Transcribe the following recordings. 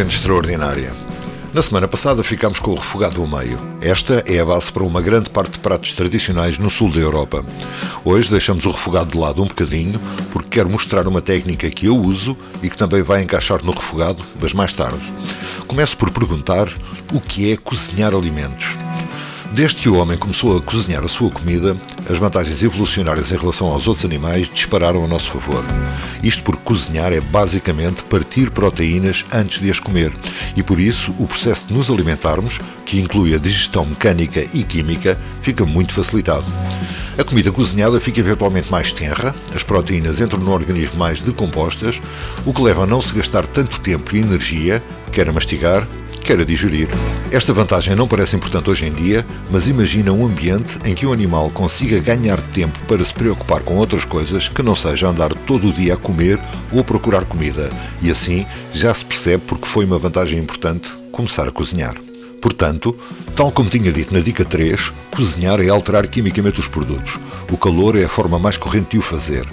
gente extraordinária. Na semana passada ficámos com o refogado ao meio. Esta é a base para uma grande parte de pratos tradicionais no sul da Europa. Hoje deixamos o refogado de lado um bocadinho, porque quero mostrar uma técnica que eu uso e que também vai encaixar no refogado, mas mais tarde. Começo por perguntar o que é cozinhar alimentos. Desde que o homem começou a cozinhar a sua comida, as vantagens evolucionárias em relação aos outros animais dispararam a nosso favor. Isto porque cozinhar é basicamente partir proteínas antes de as comer e por isso o processo de nos alimentarmos, que inclui a digestão mecânica e química, fica muito facilitado. A comida cozinhada fica eventualmente mais tenra, as proteínas entram no organismo mais decompostas, o que leva a não se gastar tanto tempo e energia, quer a mastigar, quer a digerir. Esta vantagem não parece importante hoje em dia, mas imagina um ambiente em que o animal consiga ganhar tempo para se preocupar com outras coisas que não seja andar todo o dia a comer ou procurar comida, e assim já se percebe porque foi uma vantagem importante começar a cozinhar. Portanto, tal como tinha dito na dica 3, cozinhar é alterar quimicamente os produtos. O calor é a forma mais corrente de o fazer.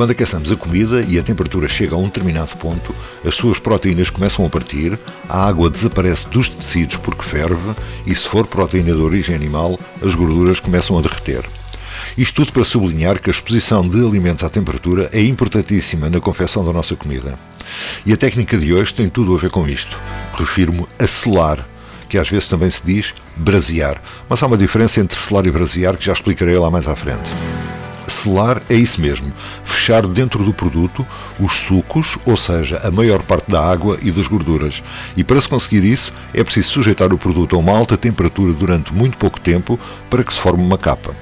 Quando aquecemos a comida e a temperatura chega a um determinado ponto, as suas proteínas começam a partir, a água desaparece dos tecidos porque ferve e, se for proteína de origem animal, as gorduras começam a derreter. Isto tudo para sublinhar que a exposição de alimentos à temperatura é importantíssima na confecção da nossa comida. E a técnica de hoje tem tudo a ver com isto. Refiro-me a selar, que às vezes também se diz brasear, mas há uma diferença entre selar e brasear que já explicarei lá mais à frente. Selar é isso mesmo, fechar dentro do produto os sucos, ou seja, a maior parte da água e das gorduras. E para se conseguir isso, é preciso sujeitar o produto a uma alta temperatura durante muito pouco tempo para que se forme uma capa.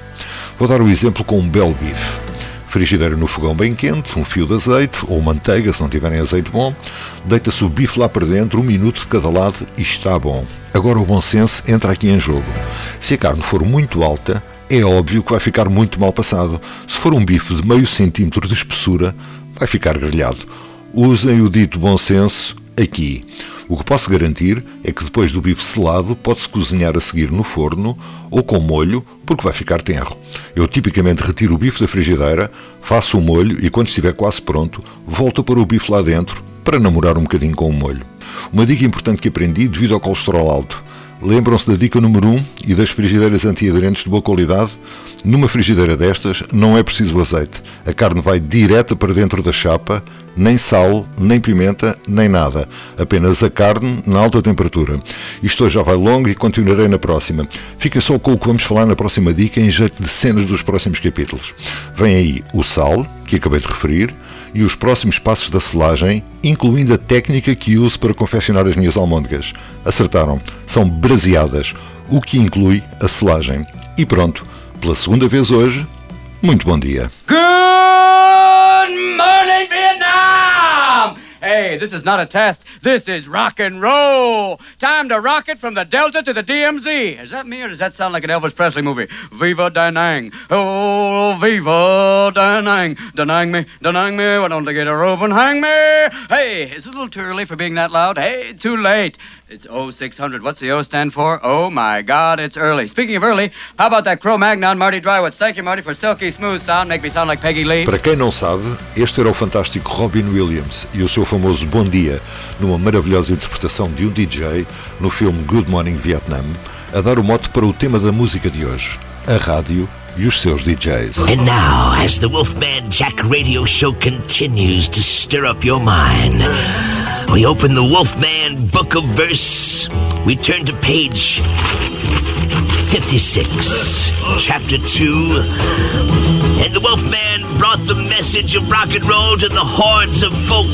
Vou dar o um exemplo com um belo bife. Frigideira no fogão bem quente, um fio de azeite ou manteiga, se não tiverem azeite bom, deita-se o bife lá para dentro, um minuto de cada lado e está bom. Agora o bom senso entra aqui em jogo. Se a carne for muito alta, é óbvio que vai ficar muito mal passado. Se for um bife de meio centímetro de espessura, vai ficar grelhado. Usem o dito bom senso aqui. O que posso garantir é que depois do bife selado pode-se cozinhar a seguir no forno ou com molho, porque vai ficar tenro. Eu tipicamente retiro o bife da frigideira, faço o molho e quando estiver quase pronto, volto para o bife lá dentro para namorar um bocadinho com o molho. Uma dica importante que aprendi devido ao colesterol alto. Lembram-se da dica número 1 e das frigideiras antiaderentes de boa qualidade? Numa frigideira destas não é preciso azeite. A carne vai direta para dentro da chapa, nem sal, nem pimenta, nem nada. Apenas a carne na alta temperatura. Isto hoje já vai longo e continuarei na próxima. Fica só com o que vamos falar na próxima dica em jeito de cenas dos próximos capítulos. Vem aí o sal, que acabei de referir, e os próximos passos da selagem, incluindo a técnica que uso para confeccionar as minhas almôndegas. Acertaram, são braseadas, o que inclui a selagem. E pronto, pela segunda vez hoje, muito bom dia. Good Hey, this is not a test. This is rock and roll. Time to rock it from the Delta to the DMZ. Is that me or does that sound like an Elvis Presley movie? Viva Da Nang. Oh, Viva Da Nang. Da Nang me, Da Nang me. Why don't they get a rope and hang me? Hey, is it a little too early for being that loud? Hey, too late. It's 0600. What's the O stand for? Oh my God, it's early. Speaking of early, how about that Cro Magnon, Marty Drywitz? Thank you, Marty, for silky smooth sound. Make me sound like Peggy Lee. Para quem não sabe, este era o fantástico Robin Williams e o seu famoso Bom Dia, numa maravilhosa interpretação de um DJ no filme Good Morning Vietnam, a dar o mote para o tema da música de hoje, a rádio e os seus DJs. And now, as the Wolfman Jack radio show continues to stir up your mind, we open the Wolfman Book of Verse. We turn to page 56, chapter 2. And the Wolfman brought the message of rock and roll to the hordes of folk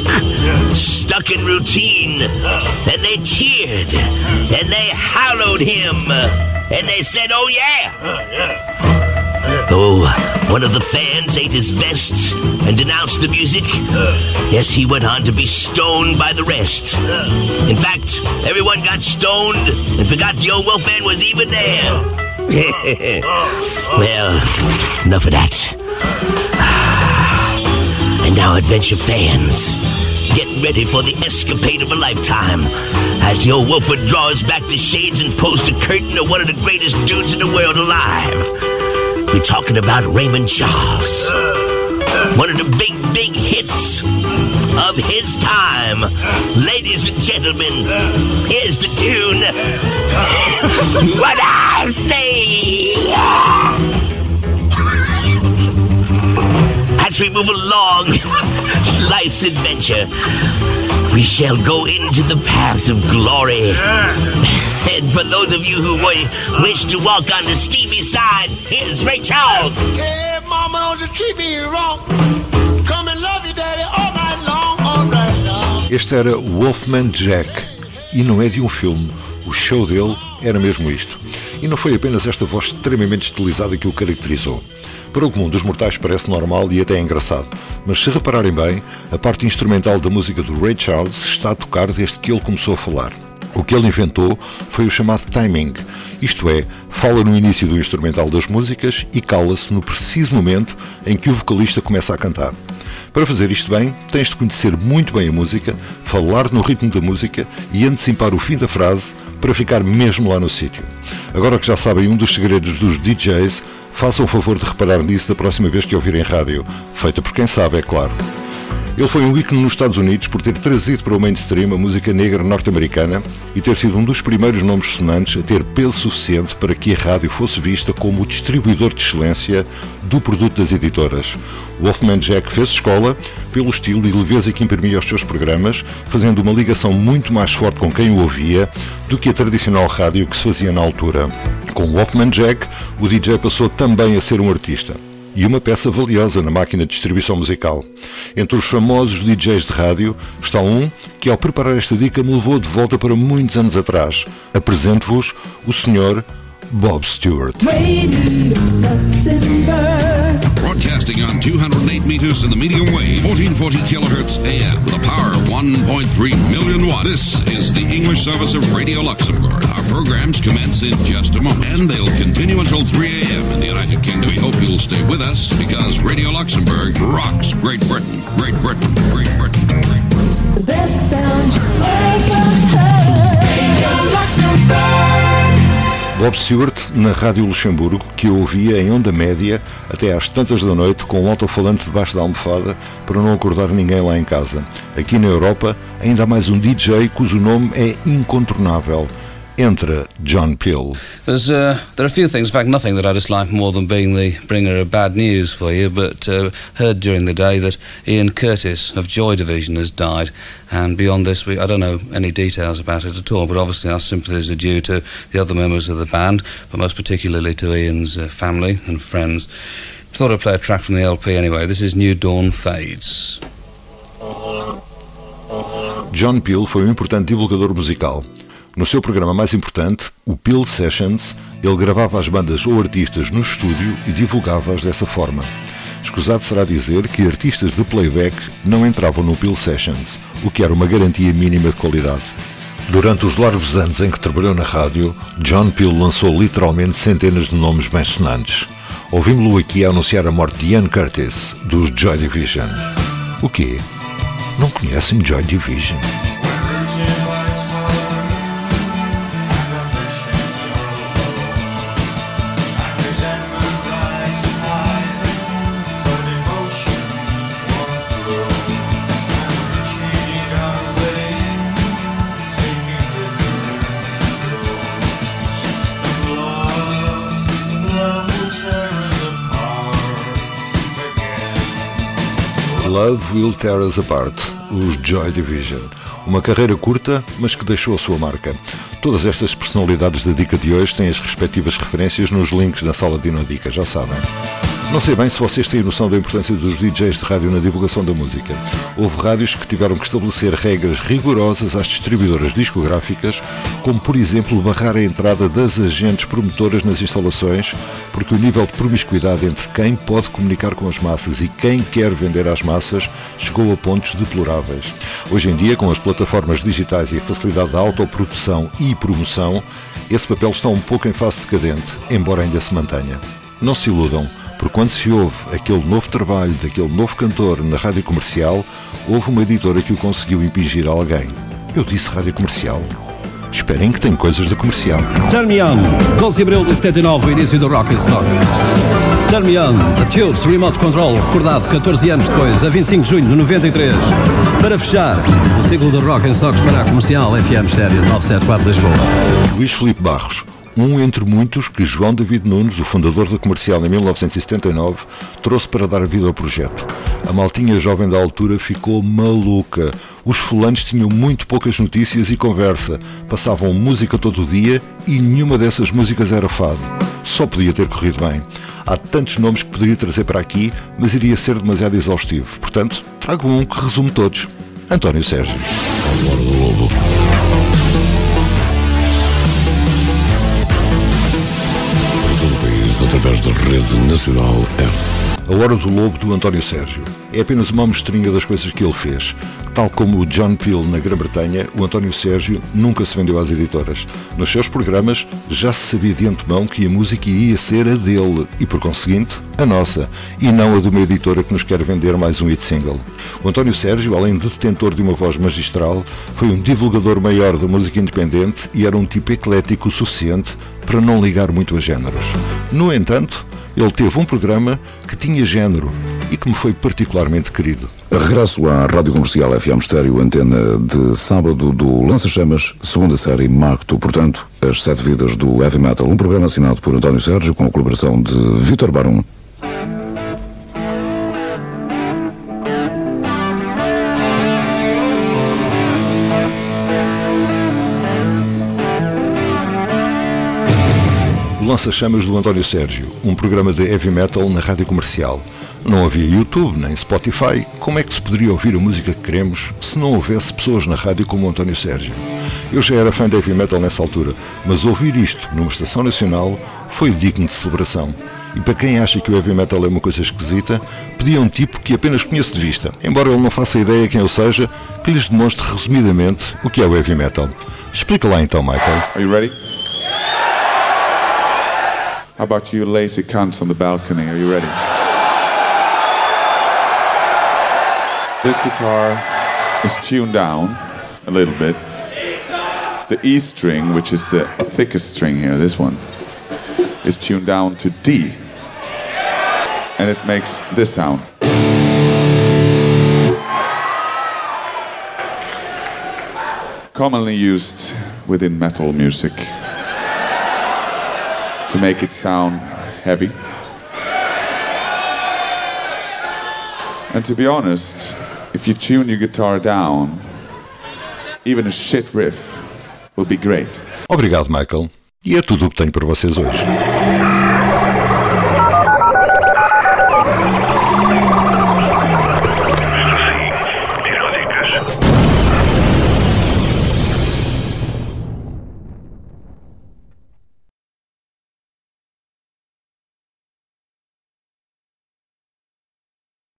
stuck in routine. And they cheered, and they hallowed him, and they said, Oh, yeah. Though uh, one of the fans ate his vest and denounced the music, yes, he went on to be stoned by the rest. In fact, everyone got stoned and forgot the old Wolfman was even there. well, enough of that. And now, adventure fans, get ready for the escapade of a lifetime as the old Wolford draws back the shades and pulls the curtain of one of the greatest dudes in the world alive. We're talking about Raymond Charles. one of the big, big hits of his time. Ladies and gentlemen, here's the tune. what I say. As we move along life's adventure, we shall go into the paths of glory. And for those of you who wish to walk on the steamy side, here's Ray Charles. Hey, mama, don't you treat me wrong. Come and love you, daddy, all night long, all night long. Este era Wolfman Jack e não é de um filme. O show dele era mesmo isto. E não foi apenas esta voz extremamente estilizada que o caracterizou. Para o comum dos mortais parece normal e até engraçado, mas se repararem bem, a parte instrumental da música do Ray Charles está a tocar desde que ele começou a falar. O que ele inventou foi o chamado timing, isto é, fala no início do instrumental das músicas e cala-se no preciso momento em que o vocalista começa a cantar. Para fazer isto bem, tens de conhecer muito bem a música, falar no ritmo da música e antecipar o fim da frase para ficar mesmo lá no sítio. Agora que já sabem um dos segredos dos DJs, façam o favor de reparar nisso da próxima vez que ouvirem rádio. Feita por quem sabe, é claro. Ele foi um ícone nos Estados Unidos por ter trazido para o mainstream a música negra norte-americana e ter sido um dos primeiros nomes sonantes a ter peso suficiente para que a rádio fosse vista como o distribuidor de excelência do produto das editoras. Wolfman Jack fez escola pelo estilo e leveza que imprimia aos seus programas, fazendo uma ligação muito mais forte com quem o ouvia do que a tradicional rádio que se fazia na altura. Com Wolfman Jack, o DJ passou também a ser um artista e uma peça valiosa na máquina de distribuição musical. Entre os famosos DJs de rádio está um que, ao preparar esta dica, me levou de volta para muitos anos atrás. Apresento-vos o Sr. Bob Stewart. Broadcasting on 208 meters in the medium wave, 1440 kilohertz AM, with a power of 1.3 million watts. This is the English service of Radio Luxembourg. Our programs commence in just a moment, and they'll continue until 3 a.m. in the United Kingdom. We hope you'll stay with us because Radio Luxembourg rocks Great Britain, Great Britain, Great Britain, Great Britain. The best sound you ever heard. Radio Luxembourg. Bob Stewart na Rádio Luxemburgo, que eu ouvia em onda média até às tantas da noite com um alto-falante debaixo da almofada para não acordar ninguém lá em casa. Aqui na Europa, ainda há mais um DJ cujo nome é incontornável. Entra John Peel. There's, uh, there are a few things, in fact, nothing that I dislike more than being the bringer of bad news for you, but uh, heard during the day that Ian Curtis of Joy Division has died. And beyond this, we, I don't know any details about it at all, but obviously our sympathies are due to the other members of the band, but most particularly to Ian's uh, family and friends. Thought I'd play a track from the LP anyway. This is New Dawn Fades. John Peel foi um importante divulgador musical. No seu programa mais importante, o Peel Sessions, ele gravava as bandas ou artistas no estúdio e divulgava-as dessa forma. Escusado será dizer que artistas de playback não entravam no Peel Sessions, o que era uma garantia mínima de qualidade. Durante os largos anos em que trabalhou na rádio, John Peel lançou literalmente centenas de nomes bem sonantes. Ouvimos-lo aqui a anunciar a morte de Ian Curtis, dos Joy Division. O quê? Não conhecem Joy Division? Love Will Tear Us Apart, os Joy Division. Uma carreira curta, mas que deixou a sua marca. Todas estas personalidades da dica de hoje têm as respectivas referências nos links da sala de Inodica, já sabem. Não sei bem se vocês têm noção da importância dos DJs de rádio na divulgação da música. Houve rádios que tiveram que estabelecer regras rigorosas às distribuidoras discográficas, como por exemplo barrar a entrada das agentes promotoras nas instalações, porque o nível de promiscuidade entre quem pode comunicar com as massas e quem quer vender às massas chegou a pontos deploráveis. Hoje em dia, com as plataformas digitais e a facilidade da autoprodução e promoção, esse papel está um pouco em fase decadente, embora ainda se mantenha. Não se iludam. Porque quando se ouve aquele novo trabalho daquele novo cantor na rádio comercial, houve uma editora que o conseguiu impingir a alguém. Eu disse rádio comercial. Esperem que tem coisas da comercial. Turn Me On, 12 de abril de 79, o início do Rock and Stock. Turn Me On, The Tubes Remote Control, recordado 14 anos depois, a 25 de junho de 93. Para fechar, o ciclo do Rock em Stocks para a comercial FM Estéreo 974 Lisboa. Luís Filipe Barros, um entre muitos que João David Nunes, o fundador da comercial em 1979, trouxe para dar vida ao projeto. A maltinha jovem da altura ficou maluca. Os fulanos tinham muito poucas notícias e conversa, passavam música todo o dia e nenhuma dessas músicas era fado. Só podia ter corrido bem. Há tantos nomes que poderia trazer para aqui, mas iria ser demasiado exaustivo. Portanto, trago um que resume todos. António Sérgio. Através da rede nacional Earth. A Hora do Lobo do António Sérgio. É apenas uma mostrinha das coisas que ele fez. Tal como o John Peel na Grã-Bretanha, o António Sérgio nunca se vendeu às editoras. Nos seus programas já se sabia de antemão que a música iria ser a dele e, por conseguinte, a nossa, e não a de uma editora que nos quer vender mais um hit single. O António Sérgio, além de detentor de uma voz magistral, foi um divulgador maior da música independente e era um tipo eclético o suficiente para não ligar muito a géneros. No entanto, ele teve um programa que tinha género e que me foi particularmente querido. Regresso à Rádio Comercial FM Estéreo, antena de sábado do Lança-Chamas, segunda série Marco, portanto, As Sete Vidas do Heavy Metal, um programa assinado por António Sérgio com a colaboração de Vítor Barum. O Lança-Chamas do António Sérgio, um programa de heavy metal na rádio comercial. Não havia YouTube nem Spotify. Como é que se poderia ouvir a música que queremos se não houvesse pessoas na rádio como António Sérgio? Eu já era fã de heavy metal nessa altura, mas ouvir isto numa estação nacional foi digno de celebração. E para quem acha que o heavy metal é uma coisa esquisita, pedi a um tipo que apenas conheço de vista, embora ele não faça ideia quem eu seja, que lhes demonstre resumidamente o que é o heavy metal. Explica lá então, Michael. Are you ready? How about you lazy cunts on the balcony? Are you ready? This guitar is tuned down a little bit. The E string, which is the thickest string here, this one, is tuned down to D. And it makes this sound. Commonly used within metal music to make it sound heavy. And to be honest, if you tune your guitar down, even a shit riff will be great. Obrigado, Michael. E é tudo o que tenho para vocês hoje.